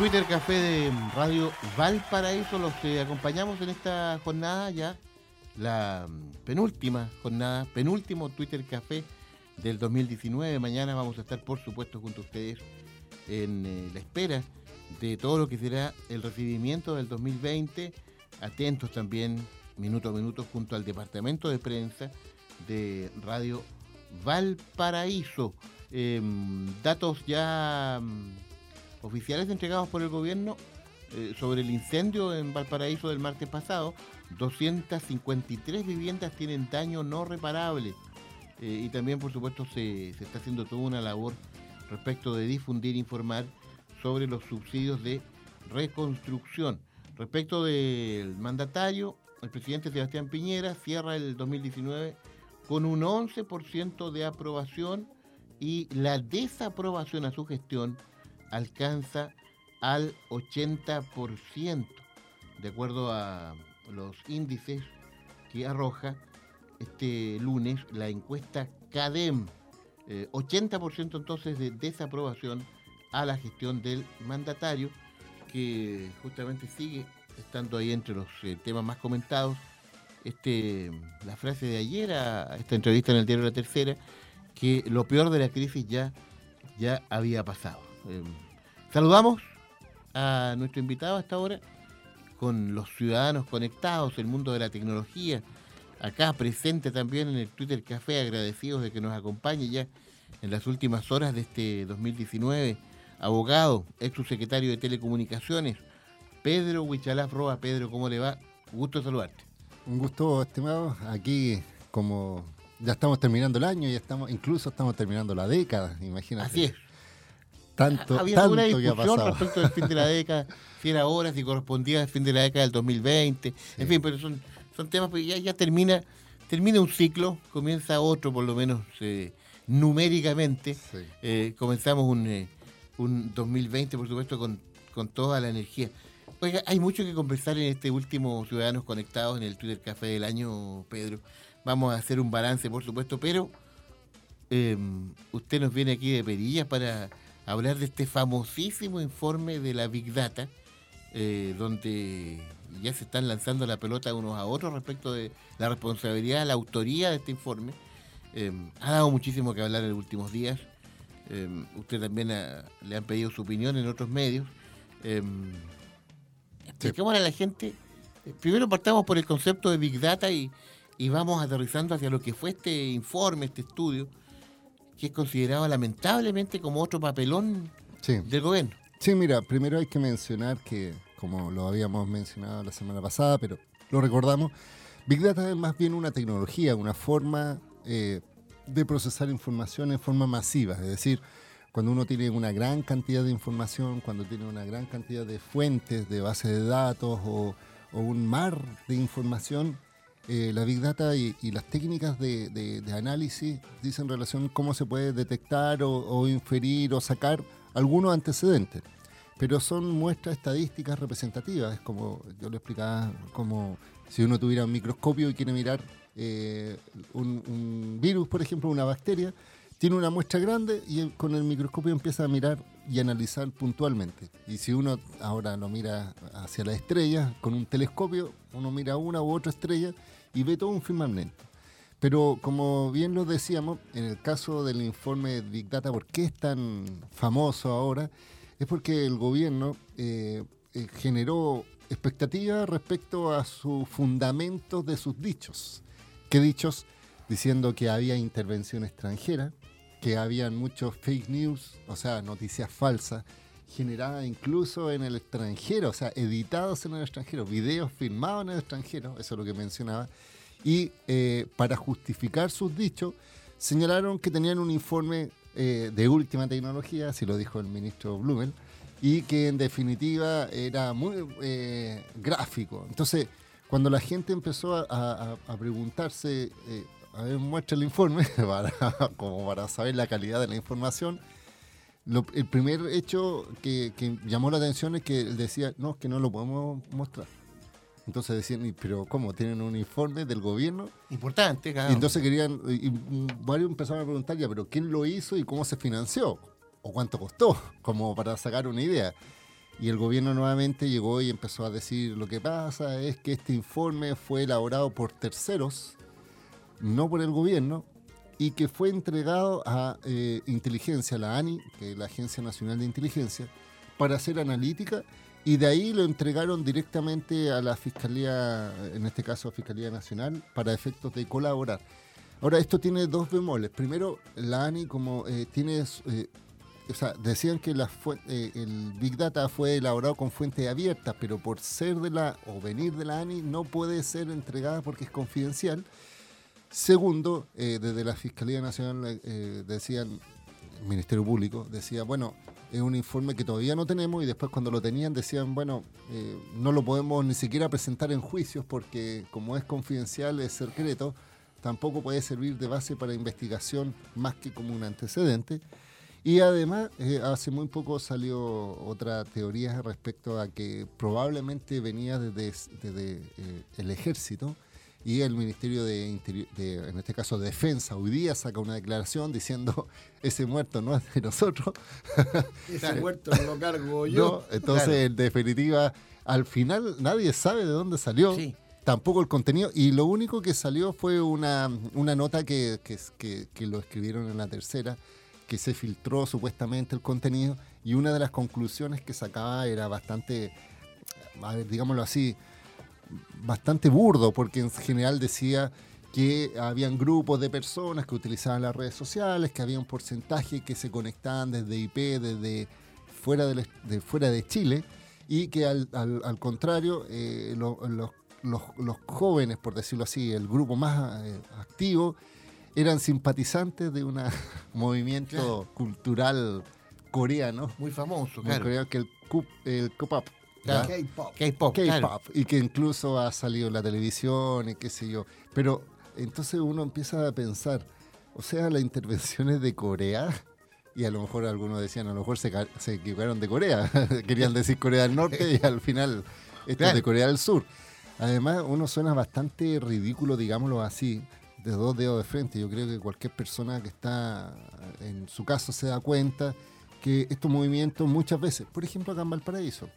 Twitter Café de Radio Valparaíso los que acompañamos en esta jornada ya, la penúltima jornada, penúltimo Twitter Café del 2019. Mañana vamos a estar, por supuesto, junto a ustedes en eh, la espera de todo lo que será el recibimiento del 2020. Atentos también, minuto a minuto, junto al departamento de prensa de Radio Valparaíso. Em, datos ya mm, oficiales entregados por el gobierno eh, sobre el incendio en Valparaíso del martes pasado. 253 viviendas tienen daño no reparable. Eh, y también, por supuesto, se, se está haciendo toda una labor respecto de difundir, informar sobre los subsidios de reconstrucción. Respecto del mandatario, el presidente Sebastián Piñera cierra el 2019 con un 11% de aprobación y la desaprobación a su gestión alcanza al 80%, de acuerdo a los índices que arroja este lunes la encuesta CADEM. 80% eh, entonces de desaprobación a la gestión del mandatario, que justamente sigue estando ahí entre los eh, temas más comentados. Este, la frase de ayer a esta entrevista en el diario La Tercera, que lo peor de la crisis ya, ya había pasado. Em, saludamos a nuestro invitado hasta ahora con los ciudadanos conectados, el mundo de la tecnología, acá presente también en el Twitter Café, agradecidos de que nos acompañe ya en las últimas horas de este 2019, abogado, ex subsecretario de Telecomunicaciones, Pedro Huichalaf Roa. Pedro, ¿cómo le va? Gusto saludarte. Un gusto, estimado. Aquí, como ya estamos terminando el año y estamos, incluso estamos terminando la década, imagínate. Así es. Tanto, Había tanto una discusión respecto del fin de la década, si era ahora, si correspondía al fin de la década del 2020. En fin, pero son, son temas que ya, ya termina, termina un ciclo, comienza otro por lo menos eh, numéricamente. Eh, comenzamos un, eh, un 2020, por supuesto, con, con toda la energía. Oiga, hay mucho que conversar en este último Ciudadanos Conectados en el Twitter Café del año, Pedro. Vamos a hacer un balance, por supuesto, pero em, usted nos viene aquí de perillas para hablar de este famosísimo informe de la Big Data, eh, donde ya se están lanzando la pelota unos a otros respecto de la responsabilidad, la autoría de este informe. Em, ha dado muchísimo que hablar en los últimos días. Em, usted también le han pedido su opinión en otros medios. Expliquemos a la gente. Eh, primero partamos por el concepto de Big Data y, vamos aterrizando hacia lo que fue este informe, este estudio, que es considerado lamentablemente como otro papelón del gobierno. Sí, mira, primero hay que mencionar que, como lo habíamos mencionado la semana pasada, pero lo recordamos, Big Data es más bien una tecnología, una forma eh, de procesar información en forma masiva, es decir, cuando uno tiene una gran cantidad de información, cuando tiene una gran cantidad de fuentes, de bases de datos o, un mar de información, eh, la Big Data y, las técnicas de, análisis dicen relación cómo se puede detectar o, inferir o sacar algunos antecedentes. Pero son muestras estadísticas representativas, es como yo le explicaba, como si uno tuviera un microscopio y quiere mirar eh, un virus, por ejemplo, una bacteria, tiene una muestra grande y con el microscopio empieza a mirar y analizar puntualmente. Y si uno ahora lo mira hacia la estrella, con un telescopio, uno mira una u otra estrella y ve todo un firmamento. Pero como bien lo decíamos, en el caso del informe Big Data, ¿por qué es tan famoso ahora? Es porque el gobierno eh, eh, generó expectativas respecto a sus fundamentos de sus dichos. ¿Qué dichos? Diciendo que había intervención extranjera, que habían muchos fake news, o sea, noticias falsas, generadas incluso en el extranjero, o sea, editados en el extranjero, videos filmados en el extranjero, eso es lo que mencionaba, y eh, para justificar sus dichos, señalaron que tenían un informe eh, de última tecnología, así lo dijo el ministro Blumel, y que en definitiva era muy eh, gráfico. Entonces, cuando la gente empezó a, a preguntarse a ver, muestra el informe, como para saber la calidad de la información. El primer hecho que, llamó la atención es que él decía, no, que no lo podemos mostrar. Entonces decían, pero ¿cómo? ¿Tienen un informe del gobierno? Importante, claro. Y entonces querían, y varios empezaron a preguntar ya, pero ¿quién lo hizo y cómo se financió? ¿O cuánto costó? Como para sacar una idea. y el gobierno nuevamente llegó y empezó a decir lo que pasa es que este informe fue elaborado por terceros, no por el gobierno, y que fue entregado a eh, inteligencia, la ANI, que es la Agencia Nacional de Inteligencia, para hacer analítica y de ahí lo entregaron directamente a la Fiscalía, en este caso a Fiscalía Nacional, para efectos de colaborar. Ahora, esto tiene dos bemoles. Primero, la ANI como eh, tiene... Eh, o sea, decían que la eh, el Big Data fue elaborado con fuente abierta, pero por ser de la o venir de la ANI no puede ser entregada porque es confidencial. Segundo, desde la Fiscalía Nacional decían, el Ministerio Público decía, bueno, es un informe que todavía no tenemos y después cuando lo tenían decían, bueno, eh, no lo podemos ni siquiera presentar en juicios porque como es confidencial, es secreto, tampoco puede servir de base para investigación más que como un antecedente. Y además, eh, hace muy poco salió otra teoría respecto a que probablemente venía desde, eh, el ejército y el Ministerio de, Interior, en este caso Defensa, hoy día saca una declaración diciendo ese muerto no es de nosotros. ese muerto no lo cargo yo. entonces, en definitiva, al final nadie sabe de dónde salió. Tampoco el contenido. Y lo único que salió fue una, una nota que, que, que lo escribieron en la tercera, que se filtró supuestamente el contenido. Y una de las conclusiones que sacaba era bastante, a ver, digámoslo así, bastante burdo, porque en general decía que habían grupos de personas que utilizaban las redes sociales, que había un porcentaje que se conectaban desde IP, desde fuera de, fuera de Chile, y que al, contrario, eh, los, jóvenes, por decirlo así, el grupo más eh, activo, eran simpatizantes de un movimiento cultural coreano. Muy famoso, claro. que el, el K-pop. K-pop. Y que incluso ha salido en la televisión y qué sé yo. Pero entonces uno empieza a pensar, o sea, las intervenciones de Corea, y a lo mejor algunos decían, a lo mejor se, equivocaron de Corea, querían decir Corea del Norte y al final esto es de Corea del Sur. Además, uno suena bastante ridículo, digámoslo así, de dos dedos de frente. Yo creo que cualquier persona que está en su caso se da cuenta que estos movimientos muchas veces, por ejemplo acá en Valparaíso,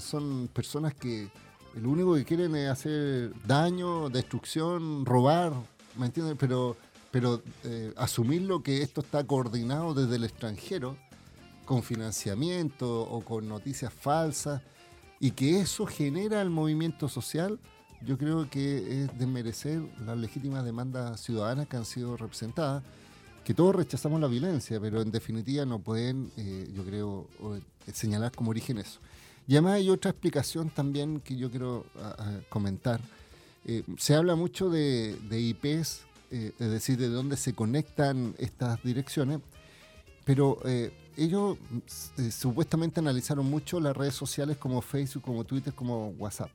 son personas que lo único que quieren es hacer daño, destrucción, robar, ¿me entiendes? Pero, pero eh, asumir lo que esto está coordinado desde el extranjero, con financiamiento o con noticias falsas, y que eso genera el movimiento social, yo creo que es de merecer las legítimas demandas ciudadanas que han sido representadas, que todos rechazamos la violencia, pero en definitiva no pueden, eh, yo creo, señalar como origen eso. Y además hay otra explicación también que yo quiero comentar. Eh, se habla mucho de, IPs, eh, es decir, de dónde se conectan estas direcciones, pero eh, ellos supuestamente analizaron mucho las redes sociales como Facebook, como Twitter, como WhatsApp.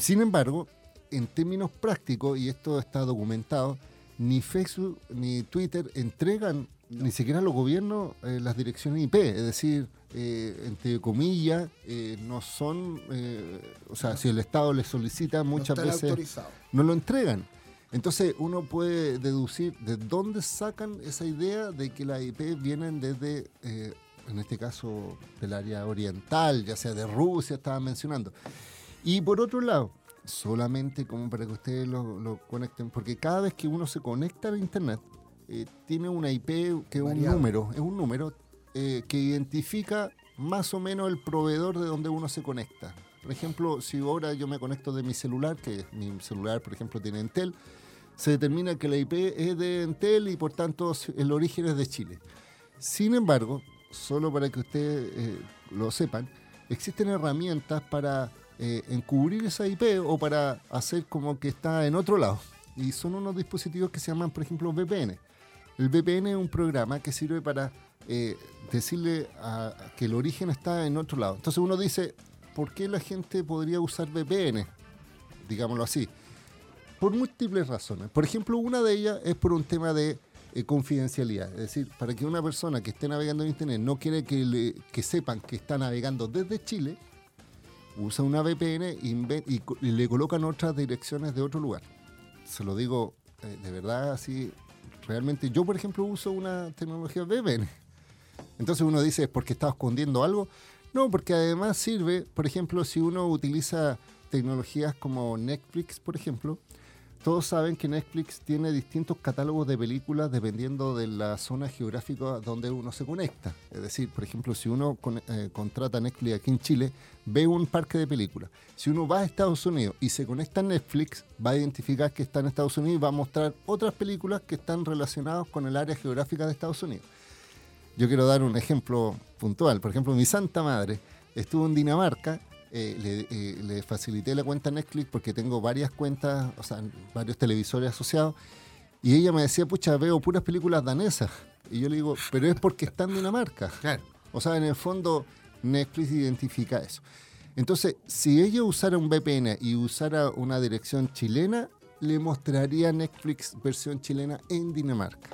Sin embargo, en términos prácticos, y esto está documentado, ni Facebook ni Twitter entregan ni siquiera los gobiernos las direcciones IP, es decir, eh, entre comillas, eh, no son, eh, o sea, si el Estado les solicita, muchas veces no lo entregan. Entonces uno puede deducir de dónde sacan esa idea de que las IP vienen desde, en este caso, del área oriental, ya sea de Rusia, estaba mencionando. Y por otro lado, solamente como para que ustedes lo, conecten, porque cada vez que uno se conecta a Internet, tiene una IP que es un número, es un número, eh, que identifica más o menos el proveedor de donde uno se conecta. Por ejemplo, si ahora yo me conecto de mi celular, que mi celular, por ejemplo, tiene Entel, se determina que la IP es de Entel y por tanto el origen es de Chile. Sin embargo, solo para que ustedes eh, lo sepan, existen herramientas para eh, encubrir esa IP o para hacer como que está en otro lado. Y son unos dispositivos que se llaman, por ejemplo, VPN. El VPN es un programa que sirve para eh, decirle que el origen está en otro lado. Entonces uno dice, ¿por qué la gente podría usar VPN? Digámoslo así. Por múltiples razones. Por ejemplo, una de ellas es por un tema de eh, confidencialidad. Es decir, para que una persona que esté navegando en Internet no quiere que, que sepan que está navegando desde Chile, usa una VPN y, le colocan otras direcciones de otro lugar. Se lo digo eh, de verdad así. Realmente yo, por ejemplo, uso una tecnología VPN entonces uno dice, ¿es porque estaba escondiendo algo? No, porque además sirve, por ejemplo, si uno utiliza tecnologías como Netflix, por ejemplo, todos saben que Netflix tiene distintos catálogos de películas dependiendo de la zona geográfica donde uno se conecta. Es decir, por ejemplo, si uno eh, contrata Netflix aquí en Chile, ve un parque de películas. Si uno va a Estados Unidos y se conecta a Netflix, va a identificar que está en Estados Unidos y va a mostrar otras películas que están relacionadas con el área geográfica de Estados Unidos. Yo quiero dar un ejemplo puntual. Por ejemplo, mi santa madre estuvo en Dinamarca eh, eh, le, facilité la cuenta Netflix porque tengo varias cuentas, o sea, varios televisores asociados. Y ella me decía, pucha, veo puras películas danesas. Y yo le digo, pero es porque están en Dinamarca. Claro. O sea, en el fondo, Netflix identifica eso. Entonces, si ella usara un VPN y usara una dirección chilena, le mostraría Netflix versión chilena en Dinamarca.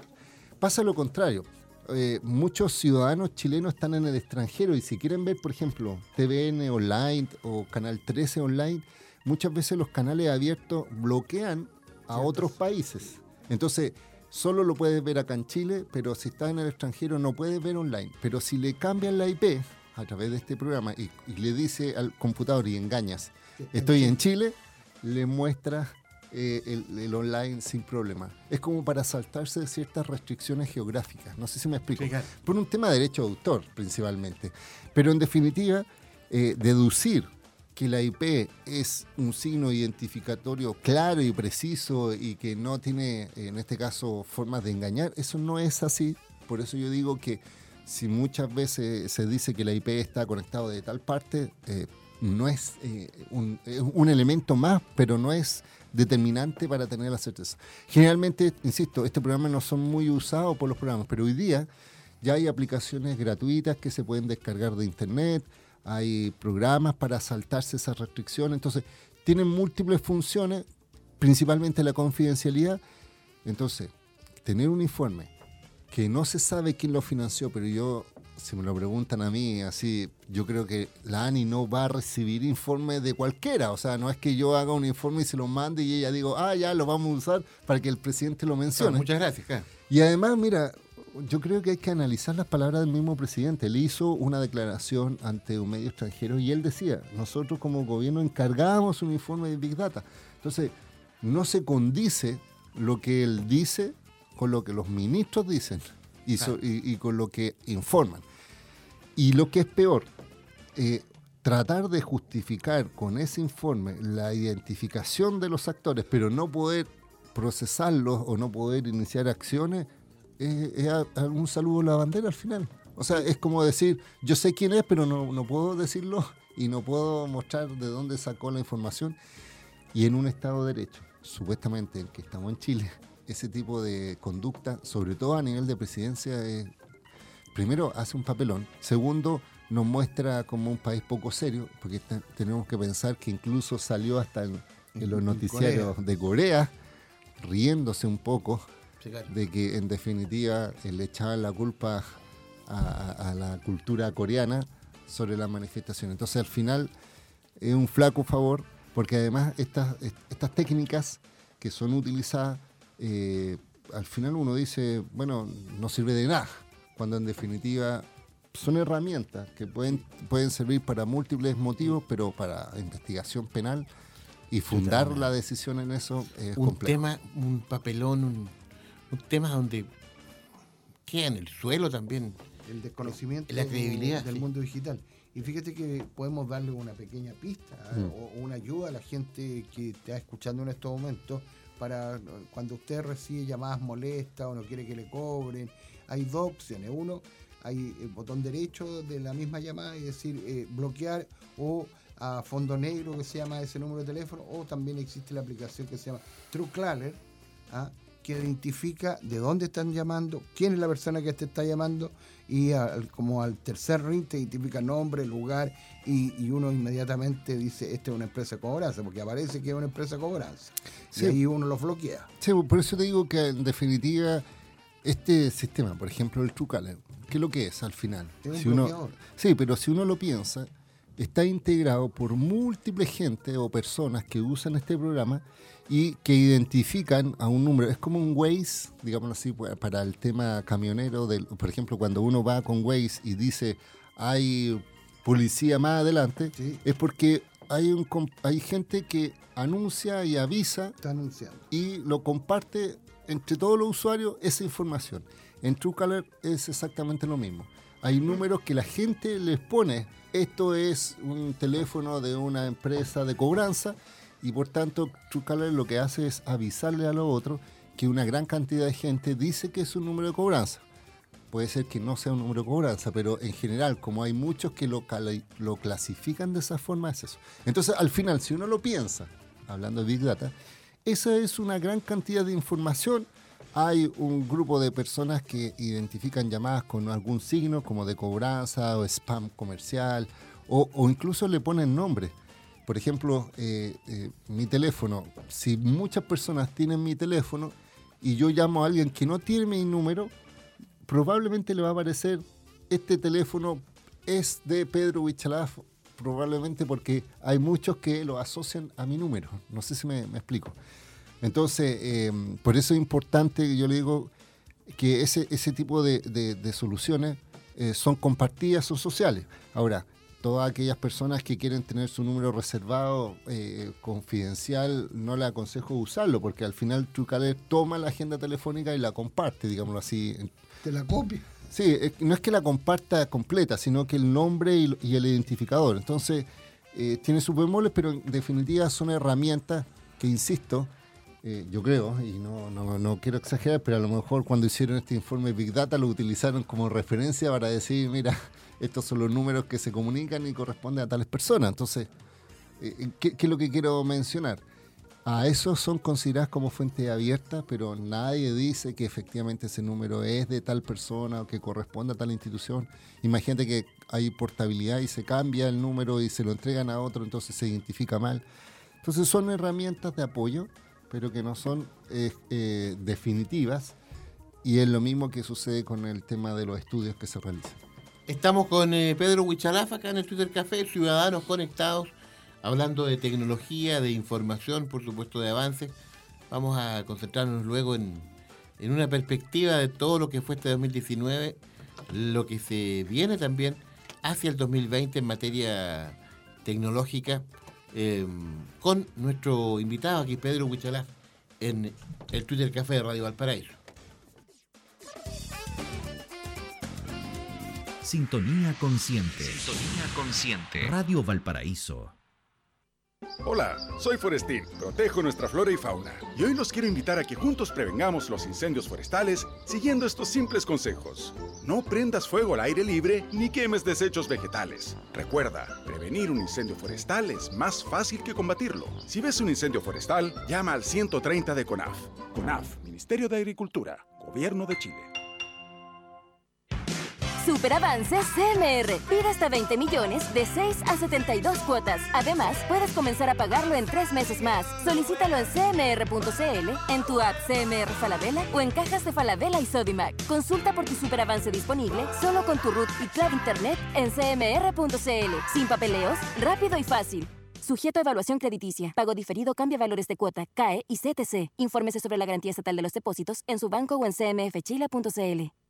Pasa lo contrario. Eh, muchos ciudadanos chilenos están en el extranjero y si quieren ver, por ejemplo, TVN online o Canal 13 online, muchas veces los canales abiertos bloquean a otros países. Entonces, solo lo puedes ver acá en Chile, pero si estás en el extranjero no puedes ver online. Pero si le cambian la IP a través de este programa y, y le dice al computador y engañas, estoy en Chile, le muestra eh, el, online sin problema. Es como para saltarse ciertas restricciones geográficas. No sé si me explico. Por un tema de derecho de autor, principalmente. Pero en definitiva, eh, deducir que la IP es un signo identificatorio claro y preciso y que no tiene, en este caso, formas de engañar, eso no es así. Por eso yo digo que si muchas veces se dice que la IP está conectada de tal parte, eh, no es un, un, elemento más, pero no es determinante para tener la certeza. Generalmente, insisto, este programa no son muy usados por los programas, pero hoy día ya hay aplicaciones gratuitas que se pueden descargar de internet, hay programas para saltarse esas restricciones, entonces tienen múltiples funciones, principalmente la confidencialidad. Entonces, tener un informe que no se sabe quién lo financió, pero yo si me lo preguntan a mí, así, yo creo que la ANI no va a recibir informe de cualquiera. O sea, no es que yo haga un informe y se lo mande y ella digo, ah, ya lo vamos a usar para que el presidente lo mencione. muchas gracias. Y además, mira, yo creo que hay que analizar las palabras del mismo presidente. Él hizo una declaración ante un medio extranjero y él decía, nosotros como gobierno encargábamos un informe de Big Data. Entonces, no se condice lo que él dice con lo que los ministros dicen y, con lo que informan. Y lo que es peor, eh, tratar de justificar con ese informe la identificación de los actores, pero no poder procesarlos o no poder iniciar acciones, es, algún saludo a la bandera al final. O sea, es como decir, yo sé quién es, pero no, no puedo decirlo y no puedo mostrar de dónde sacó la información. Y en un Estado de Derecho, supuestamente el que estamos en Chile, ese tipo de conducta, sobre todo a nivel de presidencia, primero hace un papelón, segundo nos muestra como un país poco serio, porque tenemos que pensar que incluso salió hasta en, los noticiarios de Corea, riéndose un poco de que en definitiva le echaban la culpa a, la cultura coreana sobre la manifestación. Entonces al final es un flaco favor, porque además estas, estas técnicas que son utilizadas eh, al final uno dice, bueno, no sirve de nada, cuando en definitiva son herramientas que pueden, pueden servir para múltiples motivos, pero para investigación penal y fundar la decisión en eso es un tema, un papelón, un, tema donde queda en el suelo también. El desconocimiento la credibilidad, del mundo digital. Y fíjate que podemos darle una pequeña pista ¿eh? mm. o una ayuda a la gente que está escuchando en estos momentos para cuando usted recibe llamadas molestas o no quiere que le cobren. Hay dos opciones. Uno, hay el botón derecho de la misma llamada, es decir, eh, bloquear o a fondo negro que se llama ese número de teléfono, o también existe la aplicación que se llama TrueCaller, ¿ah? que identifica de dónde están llamando, quién es la persona que te está llamando y como al tercer ring te identifica nombre, lugar y, uno inmediatamente dice, esta es una empresa de cobranza, porque aparece que es una empresa de cobranza. Y ahí uno lo bloquea. Sí, por eso te digo que en definitiva este sistema, por ejemplo el TrueCaller, ¿qué es lo que es al final? si uno, sí, pero si uno lo piensa, está integrado por múltiples gente o personas que usan este programa y que identifican a un número. Es como un Waze, digámoslo así, para el tema camionero. Del, por ejemplo, cuando uno va con Waze y dice hay policía más adelante, es porque hay, un, hay gente que anuncia y avisa Está anunciando. y lo comparte entre todos los usuarios esa información. En Truecaller es exactamente lo mismo. Hay números que la gente les pone. Esto es un teléfono de una empresa de cobranza y por tanto Truecaller lo que hace es avisarle a los otros que una gran cantidad de gente dice que es un número de cobranza. Puede ser que no sea un número de cobranza, pero en general, como hay muchos que lo, lo clasifican de esa forma, es eso. Entonces, al final, si uno lo piensa, hablando de Big Data, esa es una gran cantidad de información. Hay un grupo de personas que identifican llamadas con algún signo, como de cobranza o spam comercial, o, incluso le ponen nombre. Por ejemplo, eh, eh, mi teléfono, si muchas personas tienen mi teléfono y yo llamo a alguien que no tiene mi número, probablemente le va a aparecer este teléfono es de Pedro Huichalaf, probablemente porque hay muchos que lo asocian a mi número. No sé si me, explico. Entonces, em, por eso es importante, yo le digo, que ese, ese tipo de, soluciones eh, son compartidas, son sociales. Ahora, todas aquellas personas que quieren tener su número reservado, eh, confidencial, no le aconsejo usarlo, porque al final Trucaler toma la agenda telefónica y la comparte, digámoslo así. Te la copia. Sí, no es que la comparta completa, sino que el nombre y, el identificador. Entonces, eh, tiene sus bemoles, pero en definitiva son herramientas que, insisto, eh, yo creo, y no, no, no, quiero exagerar, pero a lo mejor cuando hicieron este informe Big Data lo utilizaron como referencia para decir, mira, estos son los números que se comunican y corresponden a tales personas. Entonces, eh, ¿qué, es lo que quiero mencionar? A esos son consideradas como fuente abierta, pero nadie dice que efectivamente ese número es de tal persona o que corresponde a tal institución. Imagínate que hay portabilidad y se cambia el número y se lo entregan a otro, entonces se identifica mal. Entonces son herramientas de apoyo, pero que no son eh, eh, definitivas. Y es lo mismo que sucede con el tema de los estudios que se realizan. Estamos con eh, Pedro Huichalaf acá en el Twitter Café, Ciudadanos Conectados, hablando de tecnología, de información, por supuesto de avances. Vamos a concentrarnos luego en, una perspectiva de todo lo que fue este 2019, lo que se viene también hacia el 2020 en materia tecnológica, eh, con nuestro invitado aquí, Pedro Huichalaf, en el Twitter Café de Radio Valparaíso. Sintonía Consciente. Sintonía Consciente. Radio Valparaíso. Hola, soy Forestín, protejo nuestra flora y fauna. Y hoy los quiero invitar a que juntos prevengamos los incendios forestales siguiendo estos simples consejos. No prendas fuego al aire libre ni quemes desechos vegetales. Recuerda, prevenir un incendio forestal es más fácil que combatirlo. Si ves un incendio forestal, llama al 130 de CONAF. CONAF, Ministerio de Agricultura, Gobierno de Chile. Superavance CMR. Pide hasta 20 millones de 6 a 72 cuotas. Además, puedes comenzar a pagarlo en tres meses más. Solicítalo en cmr.cl, en tu app CMR Falabella o en cajas de Falabella y Sodimac. Consulta por tu superavance disponible solo con tu root y clave internet en cmr.cl. Sin papeleos, rápido y fácil. Sujeto a evaluación crediticia. Pago diferido cambia valores de cuota, CAE y CTC. Infórmese sobre la garantía estatal de los depósitos en su banco o en cmfchile.cl.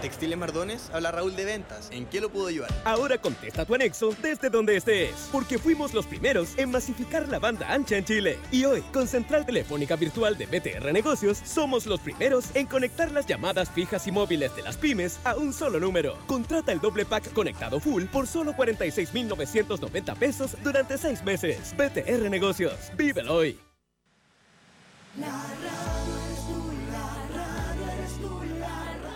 Textiles Mardones, habla Raúl de Ventas. ¿En qué lo puedo ayudar? Ahora contesta tu anexo desde donde estés, porque fuimos los primeros en masificar la banda ancha en Chile. Y hoy, con Central Telefónica Virtual de BTR Negocios, somos los primeros en conectar las llamadas fijas y móviles de las pymes a un solo número. Contrata el doble pack conectado full por solo 46,990 pesos durante seis meses. BTR Negocios, vívelo hoy.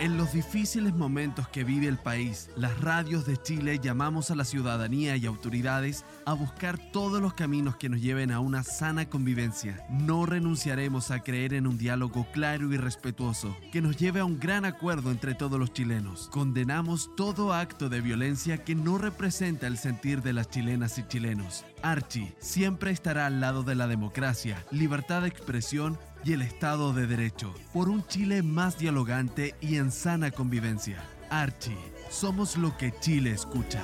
En los difíciles momentos que vive el país, las radios de Chile llamamos a la ciudadanía y autoridades a buscar todos los caminos que nos lleven a una sana convivencia. No renunciaremos a creer en un diálogo claro y respetuoso que nos lleve a un gran acuerdo entre todos los chilenos. Condenamos todo acto de violencia que no representa el sentir de las chilenas y chilenos. Archie siempre estará al lado de la democracia, libertad de expresión y el Estado de Derecho, por un Chile más dialogante y en sana convivencia. Archie, somos lo que Chile escucha.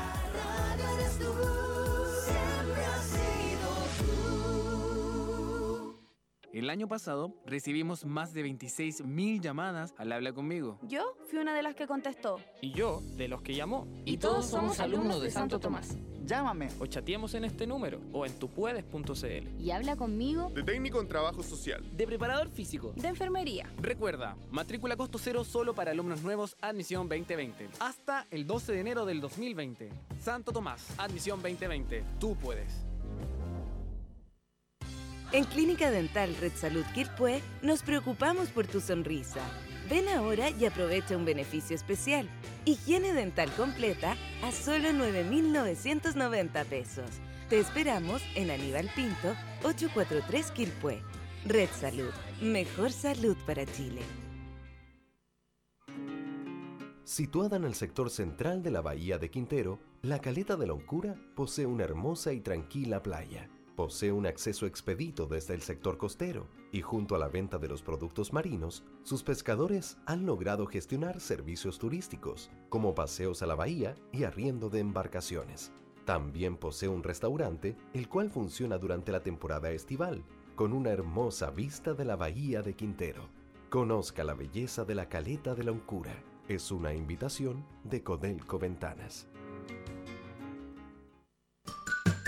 El año pasado recibimos más de 26.000 llamadas al habla conmigo. Yo fui una de las que contestó. Y yo de los que llamó. Y, todos, somos alumnos de Santo Tomás. Llámame o chateemos en este número o en tupuedes.cl. Y habla conmigo. De técnico en trabajo social. De preparador físico. De enfermería. Recuerda, matrícula costo cero solo para alumnos nuevos, admisión 2020. Hasta el 12 de enero del 2020. Santo Tomás, admisión 2020. Tú puedes. En Clínica Dental Red Salud Quilpué nos preocupamos por tu sonrisa. Ven ahora y aprovecha un beneficio especial. Higiene dental completa a solo 9,990 pesos. Te esperamos en Aníbal Pinto, 843 Quilpué. Red Salud, mejor salud para Chile. Situada en el sector central de la bahía de Quintero, la caleta de la Oncura posee una hermosa y tranquila playa Posee un acceso expedito desde el sector costero y junto a la venta de los productos marinos, sus pescadores han logrado gestionar servicios turísticos, como paseos a la bahía y arriendo de embarcaciones. También posee un restaurante, el cual funciona durante la temporada estival, con una hermosa vista de la bahía de Quintero. Conozca la belleza de la caleta de la Uncura. Es una invitación de Codelco Ventanas.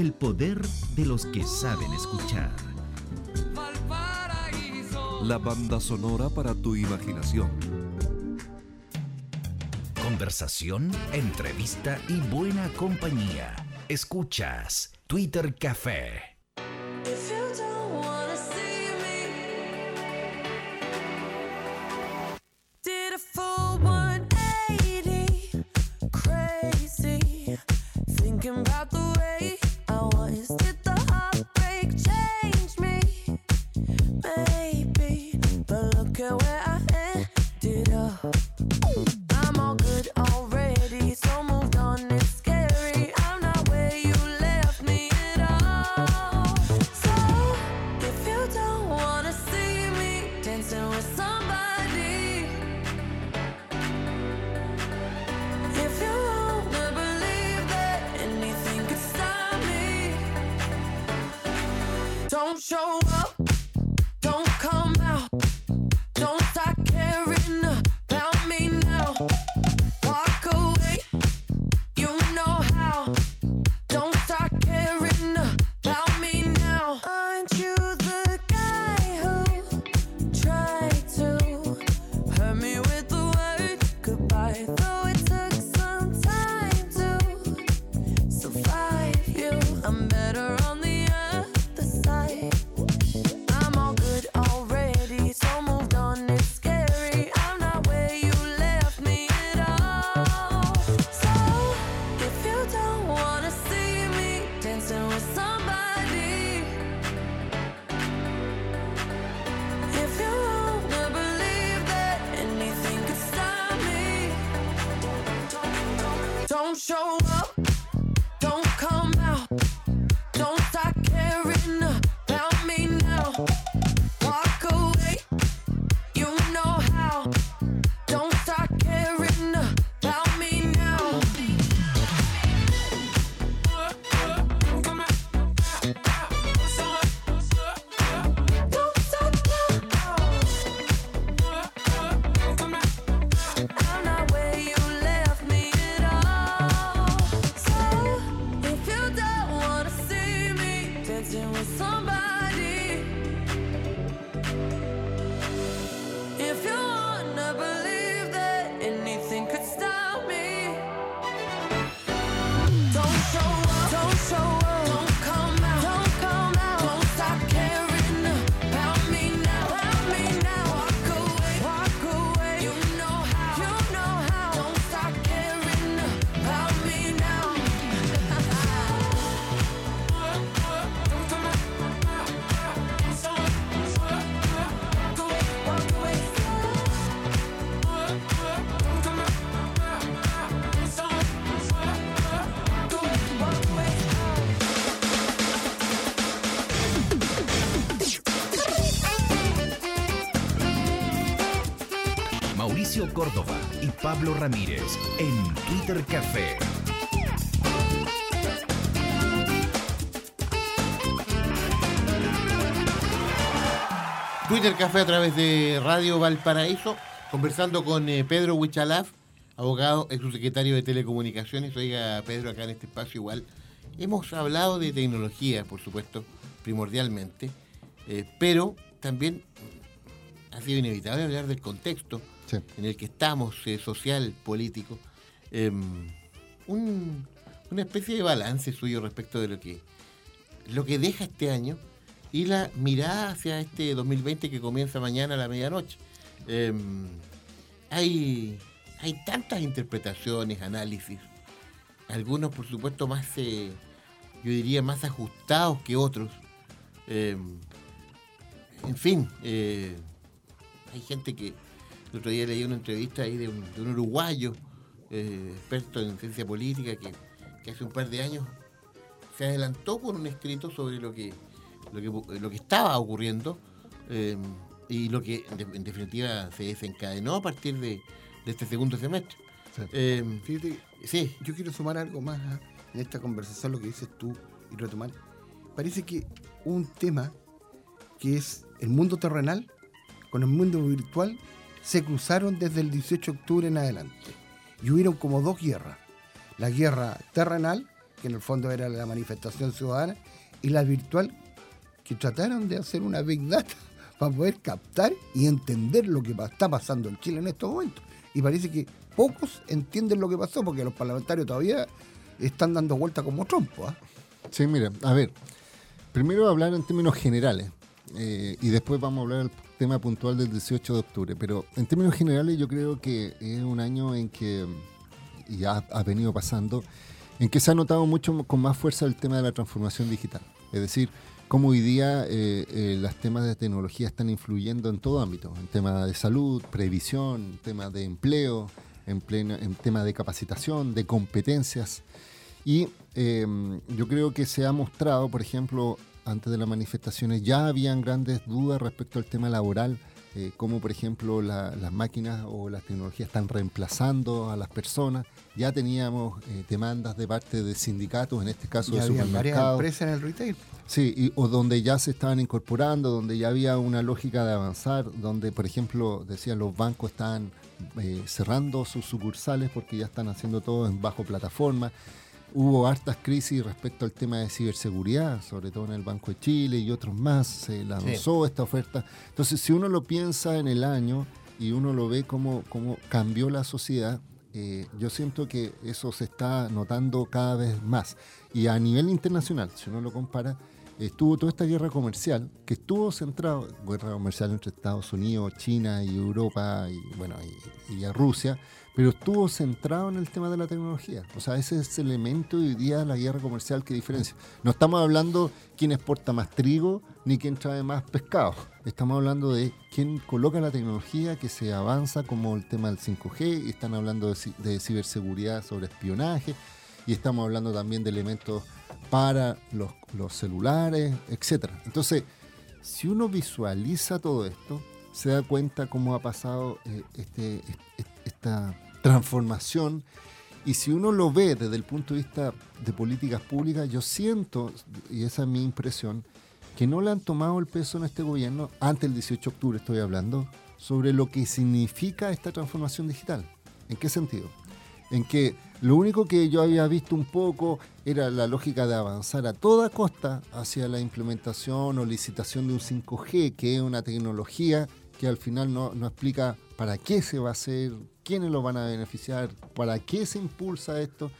El poder de los que saben escuchar. La banda sonora para tu imaginación. Conversación, entrevista y buena compañía. Escuchas Twitter Café. Córdoba y Pablo Ramírez en Twitter Café. Twitter Café a través de Radio Valparaíso, conversando con eh, Pedro Huichalaf, abogado, ex subsecretario de Telecomunicaciones. Oiga, Pedro, acá en este espacio igual. Hemos hablado de tecnología, por supuesto, primordialmente, eh, pero también ha sido inevitable hablar del contexto en el que estamos, eh, social, político. Em, una especie de balance suyo respecto de lo que, lo que deja este año y la mirada hacia este 2020 que comienza mañana a la medianoche. Em, hay, hay tantas interpretaciones, análisis, algunos por supuesto más, eh, yo diría, más ajustados que otros. Em, en fin, eh, hay gente que el otro día leí una entrevista ahí de un, uruguayo, eh, experto en ciencia política, que, hace un par de años se adelantó con un escrito sobre lo que, lo que, estaba ocurriendo eh, y lo que en, definitiva se desencadenó a partir de, este segundo semestre. Fíjate, sí. yo quiero sumar algo más en esta conversación, lo que dices tú y retomar. Parece que un tema que es el mundo terrenal con el mundo virtual se cruzaron desde el 18 de octubre en adelante. Y hubieron como dos guerras. La guerra terrenal, que en el fondo era la manifestación ciudadana, y la virtual, que trataron de hacer una big data para poder captar y entender lo que está pasando en Chile en estos momentos. Y parece que pocos entienden lo que pasó, porque los parlamentarios todavía están dando vuelta como trompo. ¿ah? Sí, mira, a ver, primero hablar en términos generales. Eh, y después vamos a hablar tema puntual del 18 de octubre. Pero en términos generales yo creo que es un año en que, y ha venido pasando, en que se ha notado mucho con más fuerza el tema de la transformación digital. Es decir, cómo hoy día eh, eh, los temas de tecnología están influyendo en todo ámbito, en temas de salud, previsión, temas de empleo, en, pleno, en temas de capacitación, de competencias. Y yo creo que se ha mostrado, por ejemplo, antes de las manifestaciones ya habían grandes dudas respecto al tema laboral, eh, como por ejemplo las máquinas o las tecnologías están reemplazando a las personas. Ya teníamos eh, demandas de parte de sindicatos, en este caso de supermercados. empresas en el retail. Sí, o donde ya se estaban incorporando, donde ya había una lógica de avanzar, donde por ejemplo decían los bancos están eh, cerrando sus sucursales porque ya están haciendo todo en bajo plataforma. Hubo hartas crisis respecto al tema de ciberseguridad, sobre todo en el Banco de Chile y otros más. Se lanzó esta oferta. Entonces, si uno lo piensa en el año y uno lo ve cómo, cómo cambió la sociedad, eh, yo siento que eso se está notando cada vez más. Y a nivel internacional, si uno lo compara, estuvo toda esta guerra comercial, que estuvo centrado, guerra comercial entre Estados Unidos, China y Europa y bueno y, a Rusia, pero estuvo centrado en el tema de la tecnología. O sea, ese es el elemento hoy día de la guerra comercial que diferencia. No estamos hablando quién exporta más trigo ni quién trae más pescado. Estamos hablando de quién coloca la tecnología que se avanza como el tema del 5G, y están hablando de, de ciberseguridad sobre espionaje y estamos hablando también de elementos para los, celulares, etc. Entonces, si uno visualiza todo esto, se da cuenta cómo ha pasado eh, este, esta transformación y si uno lo ve desde el punto de vista de políticas públicas, yo siento, y esa es mi impresión, que no le han tomado el peso en este gobierno, antes del 18 de octubre estoy hablando, sobre lo que significa esta transformación digital. ¿En qué sentido? En que lo único que yo había visto un poco era la lógica de avanzar a toda costa hacia la implementación o licitación de un 5G, que es una tecnología que al final no, explica para qué se va a hacer, quiénes lo van a beneficiar, para qué se impulsa esto,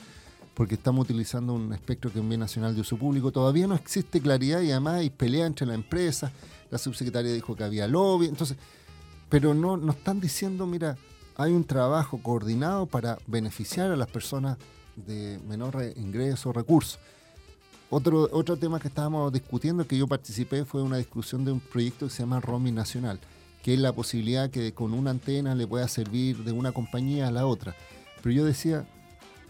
porque estamos utilizando un espectro que es bien nacional de uso público. Todavía no existe claridad y además hay pelea entre la empresa. La subsecretaria dijo que había lobby, entonces, pero no nos están diciendo, mira, hay un trabajo coordinado para beneficiar a las personas de menor ingreso o recursos. Otro, otro tema que estábamos discutiendo, que yo participé, fue una discusión de un proyecto que se llama Roaming Nacional, que es la posibilidad que con una antena le pueda servir de una compañía a la otra. Pero yo decía,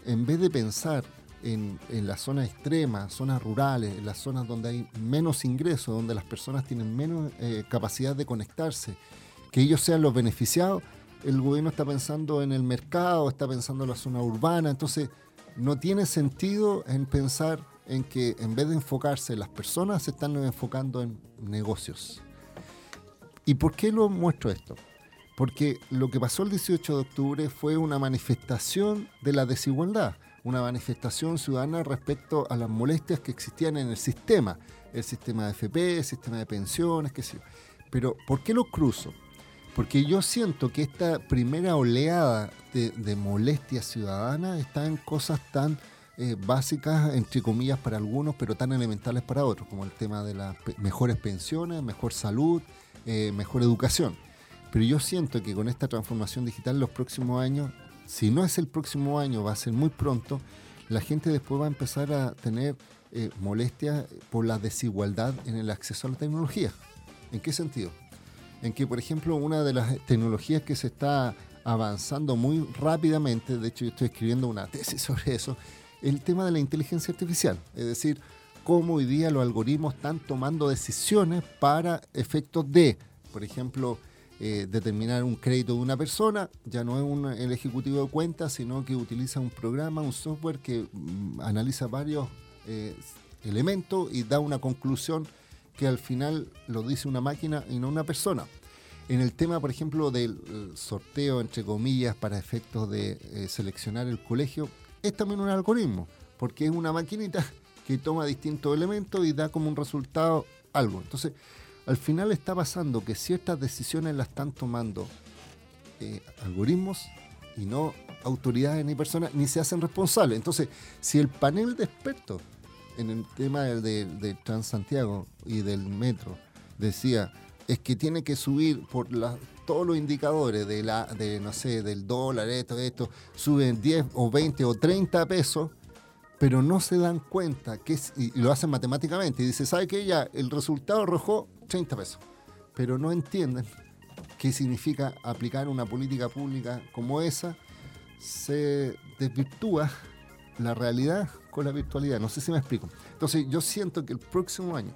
en vez de pensar en, las zonas extremas, zonas rurales, en las zonas donde hay menos ingresos, donde las personas tienen menos eh, capacidad de conectarse, que ellos sean los beneficiados, el gobierno está pensando en el mercado, está pensando en la zona urbana, entonces no tiene sentido en pensar en que en vez de enfocarse en las personas, se están enfocando en negocios. ¿Y por qué lo muestro esto? Porque lo que pasó el 18 de octubre fue una manifestación de la desigualdad, una manifestación ciudadana respecto a las molestias que existían en el sistema, el sistema de FP, el sistema de pensiones, qué sé yo. Pero ¿por qué lo cruzo? Porque yo siento que esta primera oleada de, de molestia ciudadana está en cosas tan eh, básicas, entre comillas, para algunos, pero tan elementales para otros, como el tema de las mejores pensiones, mejor salud, eh, mejor educación. Pero yo siento que con esta transformación digital los próximos años, si no es el próximo año, va a ser muy pronto, la gente después va a empezar a tener eh, molestias por la desigualdad en el acceso a la tecnología. ¿En qué sentido? En que, por ejemplo, una de las tecnologías que se está avanzando muy rápidamente, de hecho yo estoy escribiendo una tesis sobre eso, el tema de la inteligencia artificial, es decir, cómo hoy día los algoritmos están tomando decisiones para efectos de, por ejemplo, eh, determinar un crédito de una persona, ya no es un, el ejecutivo de cuentas, sino que utiliza un programa, un software que mm, analiza varios eh, elementos y da una conclusión que al final lo dice una máquina y no una persona. En el tema, por ejemplo, del eh, sorteo, entre comillas, para efectos de eh, seleccionar el colegio, es también un algoritmo, porque es una maquinita que toma distintos elementos y da como un resultado algo. Entonces, al final está pasando que ciertas decisiones las están tomando eh, algoritmos y no autoridades ni personas, ni se hacen responsables. Entonces, si el panel de expertos en el tema del, de, Transantiago y del metro, decía, es que tiene que subir por todos los indicadores de la, de, no sé, del dólar, esto, esto, suben 10 o 20 o 30 pesos, pero no se dan cuenta que y lo hacen matemáticamente, y dice, ¿sabe qué? Ya, el resultado arrojó 30 pesos, pero no entienden qué significa aplicar una política pública como esa, se desvirtúa la realidad con la virtualidad. No sé si me explico. Entonces yo siento que el próximo año,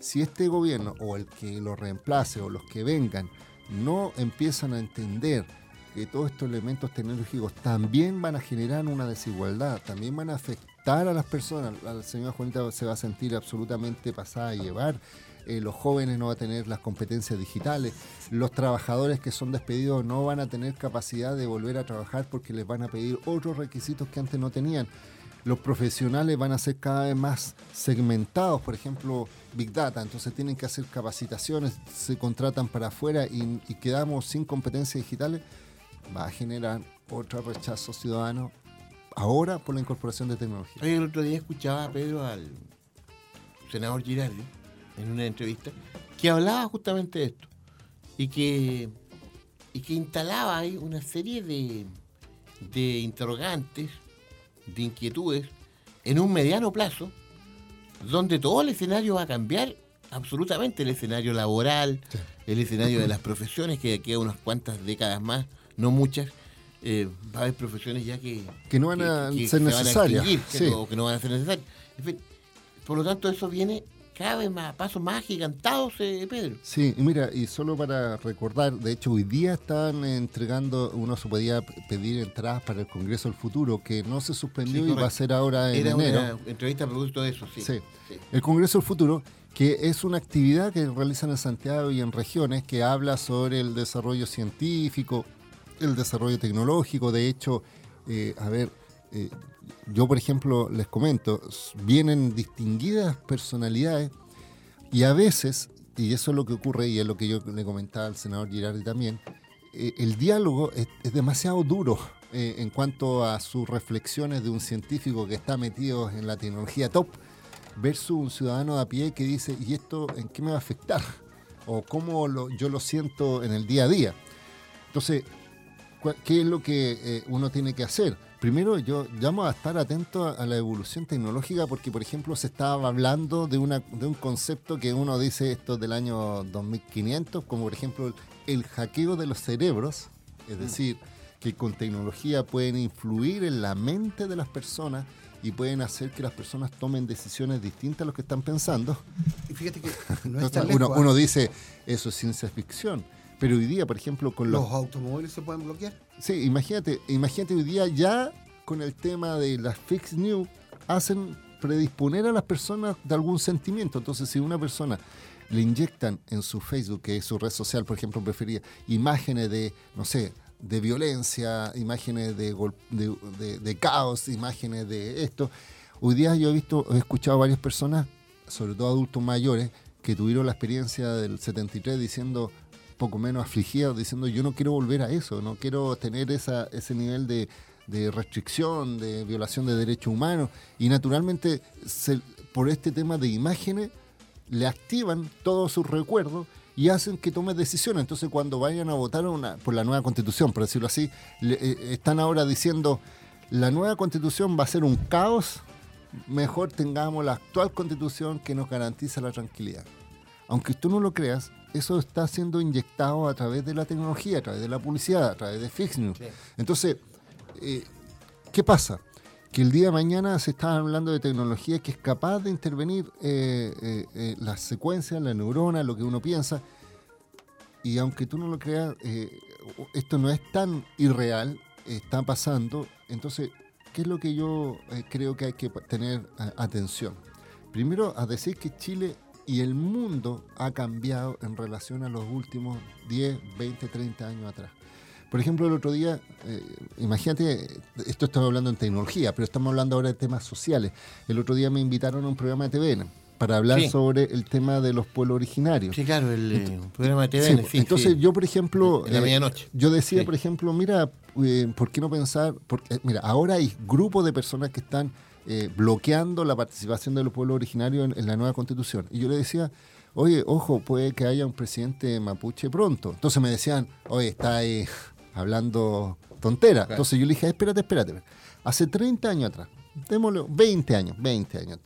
si este gobierno o el que lo reemplace o los que vengan no empiezan a entender que todos estos elementos tecnológicos también van a generar una desigualdad, también van a afectar a las personas. La señora Juanita se va a sentir absolutamente pasada a llevar. Eh, los jóvenes no van a tener las competencias digitales, los trabajadores que son despedidos no van a tener capacidad de volver a trabajar porque les van a pedir otros requisitos que antes no tenían los profesionales van a ser cada vez más segmentados, por ejemplo, Big Data, entonces tienen que hacer capacitaciones, se contratan para afuera y, quedamos sin competencias digitales, va a generar otro rechazo ciudadano ahora por la incorporación de tecnología. el otro día escuchaba a Pedro al senador Girardi en una entrevista que hablaba justamente de esto y que, y que instalaba ahí una serie de, de interrogantes de inquietudes en un mediano plazo, donde todo el escenario va a cambiar absolutamente, el escenario laboral, el escenario de las profesiones, que de aquí a unas cuantas décadas más, no muchas, eh, va a haber profesiones ya que, que no van a ser necesarias. o que no van a ser necesarias. por lo tanto, eso viene cada vez más, pasos más agigantados, eh, Pedro. Sí, y mira, y solo para recordar, de hecho hoy día están entregando, uno se podía pedir entradas para el Congreso del Futuro, que no se suspendió y va a ser ahora en Era enero. Una entrevista producto de eso, sí. sí. El Congreso del Futuro, que es una actividad que realizan en Santiago y en regiones que habla sobre el desarrollo científico, el desarrollo tecnológico, de hecho, eh, a ver, eh, yo, por ejemplo, les comento, vienen distinguidas personalidades y a veces, y eso es lo que ocurre y es lo que yo le comentaba al senador Girardi también, eh, el diálogo es, demasiado duro eh, en cuanto a sus reflexiones de un científico que está metido en la tecnología top versus un ciudadano de a pie que dice, ¿y esto en qué me va a afectar? O cómo yo lo siento en el día a día. Entonces, ¿qué es lo que uno tiene que hacer? Primero, yo llamo a estar atento a, la evolución tecnológica porque, por ejemplo, se estaba hablando de, una, de un concepto que uno dice esto del año 2500, como por ejemplo el, hackeo de los cerebros, es mm. decir, que con tecnología pueden influir en la mente de las personas y pueden hacer que las personas tomen decisiones distintas a lo que están pensando. Y fíjate que no uno, ¿ah? uno dice, eso es ciencia ficción Pero hoy día, por ejemplo, con los... ¿Los automóviles se pueden bloquear? Sí, imagínate, imagínate hoy día ya con el tema de las fixed news hacen predisponer a las personas de algún sentimiento. Entonces, si una persona le inyectan en su Facebook, que es su red social, por ejemplo, prefería imágenes de, no sé, de violencia, imágenes de, de, caos, imágenes de esto. Hoy día yo he visto, he escuchado a varias personas, sobre todo adultos mayores, que tuvieron la experiencia del 73 diciendo, poco menos afligidos, diciendo yo no quiero volver a eso, no quiero tener esa, ese nivel de, restricción, de violación de derechos humanos. Y naturalmente, por este tema de imágenes, le activan todos sus recuerdos y hacen que tome decisiones. Entonces, cuando vayan a votar una, por la nueva constitución, por decirlo así, eh, están ahora diciendo, la nueva constitución va a ser un caos, mejor tengamos la actual constitución que nos garantiza la tranquilidad. Aunque tú no lo creas, eso está siendo inyectado a través de la tecnología, a través de la publicidad, a través de fake news. Entonces, eh, ¿qué pasa? Que el día de mañana se está hablando de tecnología que es capaz de intervenir eh, eh, las secuencias, la neurona, lo que uno piensa. Y aunque tú no lo creas, esto no es tan irreal, está pasando. Entonces, ¿qué es lo que yo creo que hay que tener atención? Primero, a decir que Chile y el mundo ha cambiado en relación a los últimos 10, 20, 30 años atrás. Por ejemplo, el otro día, eh, imagínate, esto estamos hablando en tecnología, pero estamos hablando ahora de temas sociales. El otro día me invitaron a un programa de TVN para hablar sobre el tema de los pueblos originarios. Sí, claro, el eh, programa de TVN. Sí, entonces yo, por ejemplo, en la eh, medianoche. yo decía, por ejemplo, mira, ¿por qué no pensar? Porque, mira, ahora hay grupos de personas que están bloqueando la participación de los pueblos originarios en la nueva constitución. Y yo le decía, oye, ojo, puede que haya un presidente mapuche pronto. Entonces me decían, oye, está ahí hablando tontera. Entonces yo le dije, espérate, espérate. Hace 30 años atrás, démosle 20 años, 20 años,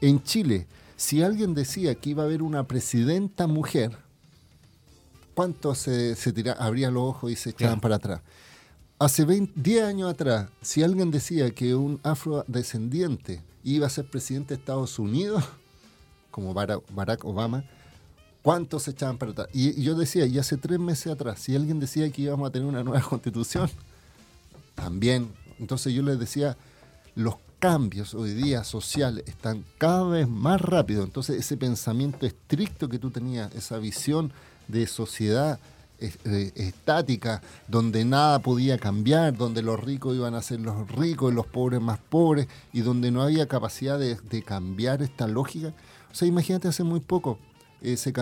en Chile, si alguien decía que iba a haber una presidenta mujer, ¿cuántos se, se tira, abrían los ojos y se echaban para atrás? Hace 10 años atrás, si alguien decía que un afrodescendiente iba a ser presidente de Estados Unidos, como Barack Obama, ¿Cuántos se echaban para atrás? Y, yo decía, y hace tres meses atrás, si alguien decía que íbamos a tener una nueva constitución, también. Entonces yo les decía, los cambios hoy día sociales están cada vez más rápidos. Entonces ese pensamiento estricto que tú tenías, esa visión de sociedad estática, donde nada podía cambiar, donde los ricos iban a ser los ricos y los pobres más pobres, y donde no había capacidad de, de cambiar esta lógica. O sea, imagínate hace muy poco, eh, se,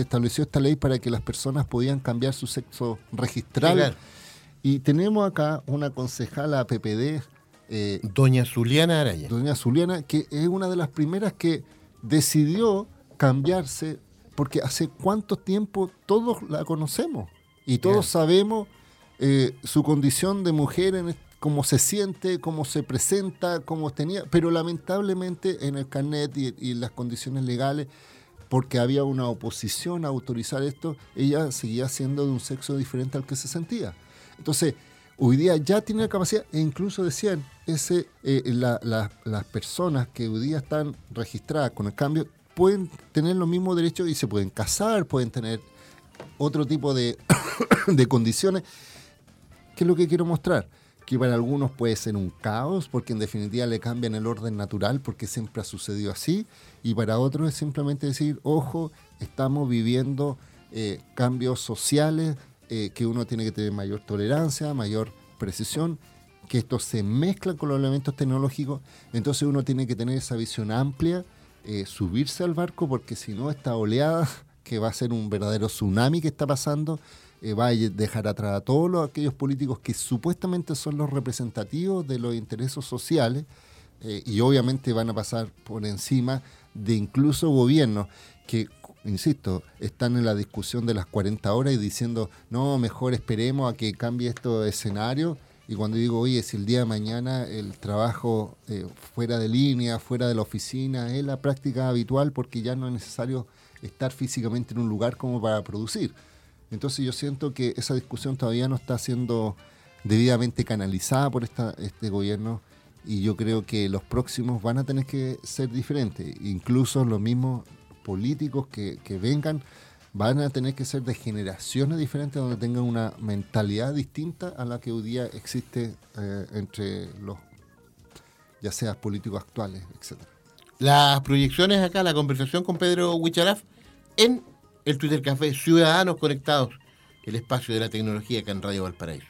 estableció esta ley para que las personas podían cambiar su sexo registral. Y tenemos acá una concejala PPD. Eh, Doña Zuliana Araya. Doña Zuliana, que es una de las primeras que decidió cambiarse, porque hace cuánto tiempo todos la conocemos y todos sabemos eh, su condición de mujer, en, cómo se siente, cómo se presenta, cómo tenía, pero lamentablemente en el carnet y, y las condiciones legales porque había una oposición a autorizar esto, ella seguía siendo de un sexo diferente al que se sentía. Entonces, hoy día ya tiene la capacidad, e incluso decían, ese, eh, las personas que hoy día están registradas con el cambio pueden tener los mismos derechos y se pueden casar, pueden tener otro tipo de, de condiciones. ¿Qué es lo que quiero mostrar? que para algunos puede ser un caos, porque en definitiva le cambian el orden natural, porque siempre ha sucedido así, y para otros es simplemente decir, ojo, estamos viviendo eh, cambios sociales, eh, que uno tiene que tener mayor tolerancia, mayor precisión, que esto se mezcla con los elementos tecnológicos, entonces uno tiene que tener esa visión amplia, eh, subirse al barco, porque si no, esta oleada, que va a ser un verdadero tsunami que está pasando, eh, va a dejar atrás a todos aquellos políticos que supuestamente son los representativos de los intereses sociales eh, y obviamente van a pasar por encima de incluso gobiernos que, insisto, están en la discusión de las 40 horas y diciendo, no, mejor esperemos a que cambie este escenario. Y cuando digo, oye, si el día de mañana el trabajo eh, fuera de línea, fuera de la oficina, es la práctica habitual porque ya no es necesario estar físicamente en un lugar como para producir. Entonces yo siento que esa discusión todavía no está siendo debidamente canalizada por esta, este gobierno y yo creo que los próximos van a tener que ser diferentes. Incluso los mismos políticos que, vengan van a tener que ser de generaciones diferentes donde tengan una mentalidad distinta a la que hoy día existe eh, entre los, ya sea políticos actuales, etcétera. Las proyecciones acá, la conversación con Pedro Huichalaf en el Twitter Café Ciudadanos Conectados, el espacio de la tecnología acá en Radio Valparaíso.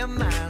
my minds.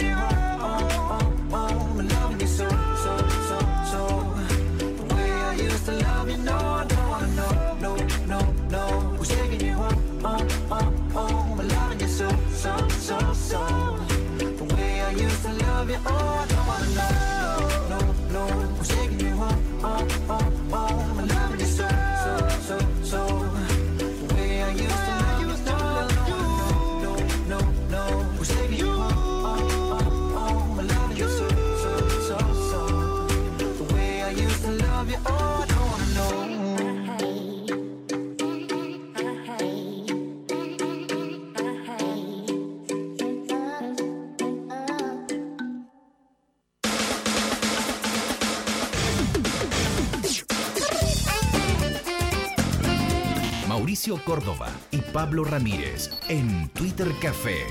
oh, y Pablo Ramírez en Twitter Café.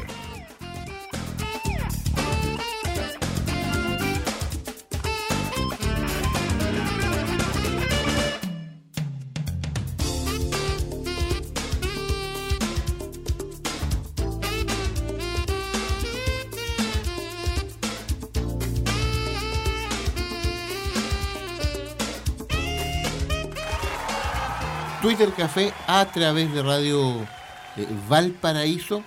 Café a través de Radio eh, Valparaíso.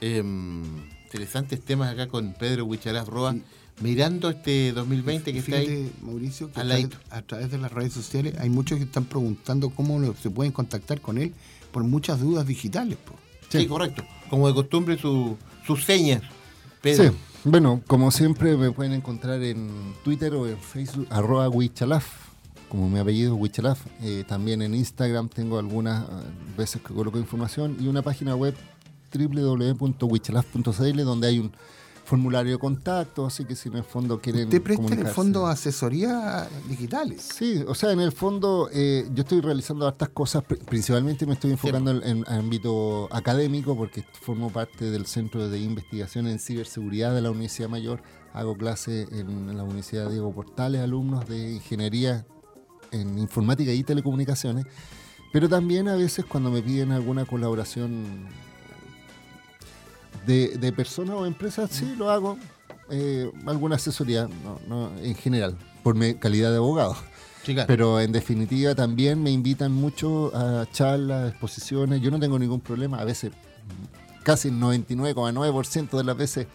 Em, interesantes temas acá con Pedro Huichalaf Roa, mirando este 2020 que está ahí. Mauricio, que al a través- a través de las redes sociales hay muchos que están preguntando cómo se pueden contactar con él por muchas dudas digitales. po. Sí, correcto. Como de costumbre, su- sus señas. Pedro. Sí, bueno, como siempre me pueden encontrar en Twitter o en Facebook, arroba Huichalaf. Como mi apellido, Wichalaf. Eh, también en Instagram tengo algunas eh, veces que coloco información y una página web www.wichalaf.cl donde hay un formulario de contacto, así que si en el fondo quieren ¿Usted presta en el fondo asesoría digitales? Sí, o sea, en el fondo eh, yo estoy realizando hartas cosas, pri- principalmente me estoy enfocando en, en ámbito académico porque formo parte del Centro de Investigación en Ciberseguridad de la Universidad Mayor, hago clase en la Universidad Diego Portales, alumnos de Ingeniería en Informática y Telecomunicaciones, pero también a veces cuando me piden alguna colaboración de, de personas o empresas, sí lo hago. eh, alguna asesoría, no, no, en general, por mi calidad de abogado. Sí, claro. Pero en definitiva también me invitan mucho a charlas, exposiciones. Yo no tengo ningún problema. A veces, casi el 99,9% de las veces,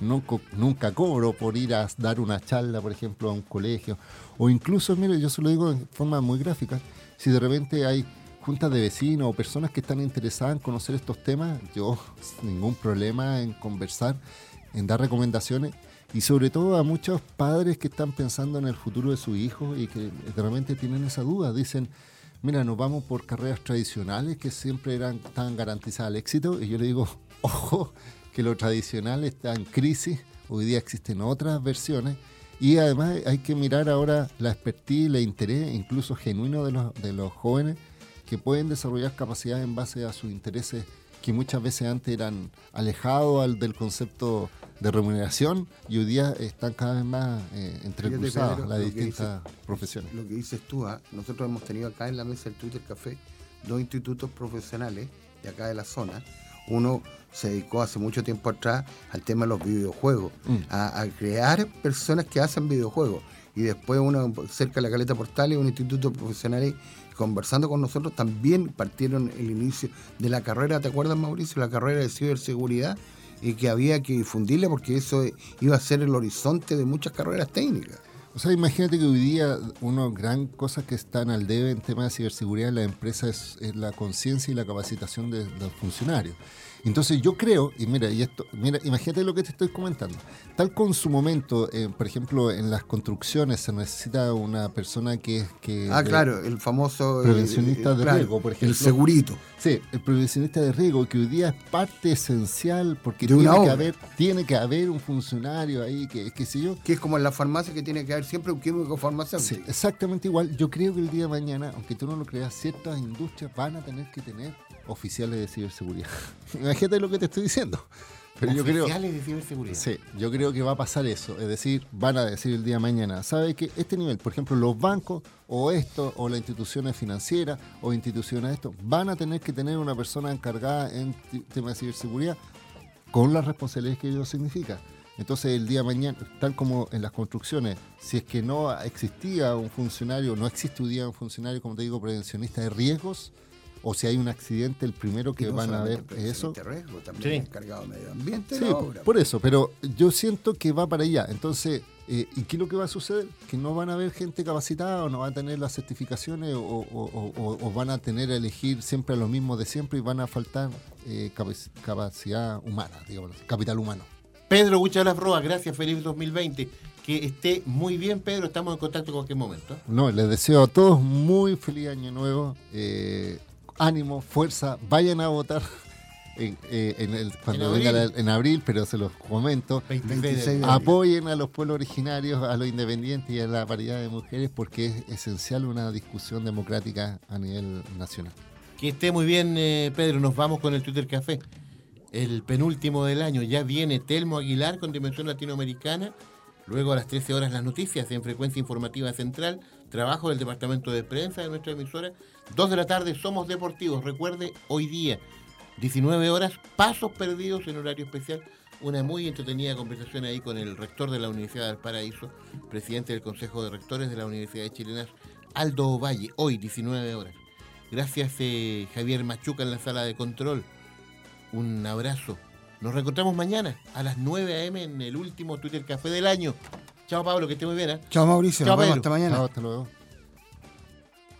nunca, nunca cobro por ir a dar una charla, por ejemplo, a un colegio. O incluso, mire, yo se lo digo en forma muy gráfica. Si de repente hay juntas de vecinos o personas que están interesadas en conocer estos temas, yo ningún problema en conversar, en dar recomendaciones y sobre todo a muchos padres que están pensando en el futuro de su hijo y que de repente tienen esa duda, dicen, mira, nos vamos por carreras tradicionales que siempre eran tan garantizadas al éxito y yo le digo, ojo, que lo tradicional está en crisis, hoy día existen otras versiones y además hay que mirar ahora la expertise, el interés incluso genuino de los, de los jóvenes que pueden desarrollar capacidades en base a sus intereses que muchas veces antes eran alejados al- del concepto de remuneración y hoy día están cada vez más eh, entrecruzadas las distintas profesiones. Lo que dices tú, ah, nosotros hemos tenido acá en la mesa del Twitter Café dos institutos profesionales de acá de la zona. Uno se dedicó hace mucho tiempo atrás al tema de los videojuegos, Mm. a, a crear personas que hacen videojuegos. Y después uno cerca de la Caleta Portales, un instituto profesional conversando con nosotros, también partieron el inicio de la carrera, ¿te acuerdas Mauricio? La carrera de ciberseguridad y que había que difundirla porque eso iba a ser el horizonte de muchas carreras técnicas. O sea, imagínate que hoy día una gran cosa que están al debe en temas de ciberseguridad en la empresa es, la conciencia y la capacitación de los funcionarios. Entonces yo creo, y mira, y esto, mira, imagínate lo que te estoy comentando. Tal con su momento, eh, por ejemplo, en las construcciones se necesita una persona que... que Ah, de- claro, el famoso... eh, prevencionista eh, de claro, riesgo, por ejemplo. El segurito. Sí, el prevencionista de riesgo, que hoy día es parte esencial porque De tiene que, haber, tiene que haber un funcionario ahí, que, que sé yo. Que es como en la farmacia que tiene que haber siempre un químico Sí, farmacéutico. exactamente igual. Yo creo que el día de mañana, aunque tú no lo creas, ciertas industrias van a tener que tener oficiales de ciberseguridad. Imagínate lo que te estoy diciendo. Pero yo creo, Oficiales de ciberseguridad. sí, yo creo que va a pasar eso. Es decir, van a decir el día de mañana, ¿sabe que este nivel, por ejemplo, los bancos o esto, o las instituciones financieras o instituciones de esto, van a tener que tener una persona encargada en temas de ciberseguridad con las responsabilidades que ello significa. Entonces el día de mañana, tal como en las construcciones, si es que no existía un funcionario, no existe hoy día un funcionario, como te digo, prevencionista de riesgos, o si hay un accidente, el primero que no van a ver es eso. riesgo, también Sí. encargado de medio ambiente Sí, obra. por eso, pero yo siento que va para allá. Entonces, eh, ¿y qué es lo que va a suceder? Que no van a haber gente capacitada o no van a tener las certificaciones o, o- o- o- o van a tener a elegir siempre a los mismos de siempre y van a faltar eh, capac- capacidad humana, digamos, capital humano. Pedro Huchalas Roa, gracias, feliz 2020. Que esté muy bien, Pedro. Estamos en contacto en cualquier momento. No, les deseo a todos muy feliz año nuevo. eh, ánimo, fuerza, vayan a votar. En, eh, en el- cuando En venga abril. la- en abril, pero se los comento. 26 de abril. Apoyen a los pueblos originarios, a los independientes y a la paridad de mujeres porque es esencial una discusión democrática a nivel nacional. Que esté muy bien, eh, Pedro. Nos vamos con el Twitter Café. El penúltimo del año. Ya viene Telmo Aguilar con Dimensión Latinoamericana. Luego a las 13 horas las noticias en Frecuencia Informativa Central. Trabajo del Departamento de Prensa de nuestra emisora. Dos de la tarde Somos Deportivos. Recuerde, hoy día, 19 horas, Pasos Perdidos en horario especial. Una muy entretenida conversación ahí con el rector de la Universidad del Paraíso, presidente del Consejo de Rectores de la Universidad de Chilenas, Aldo Ovalle. Hoy, 19 horas. Gracias eh, Javier Machuca en la sala de control. Un abrazo. Nos reencontramos mañana a las 9 a.m. en el último Twitter Café del año. Chao Pablo, que esté muy bien. ¿eh? Chao Mauricio, Chao, hasta mañana. Chao, hasta luego.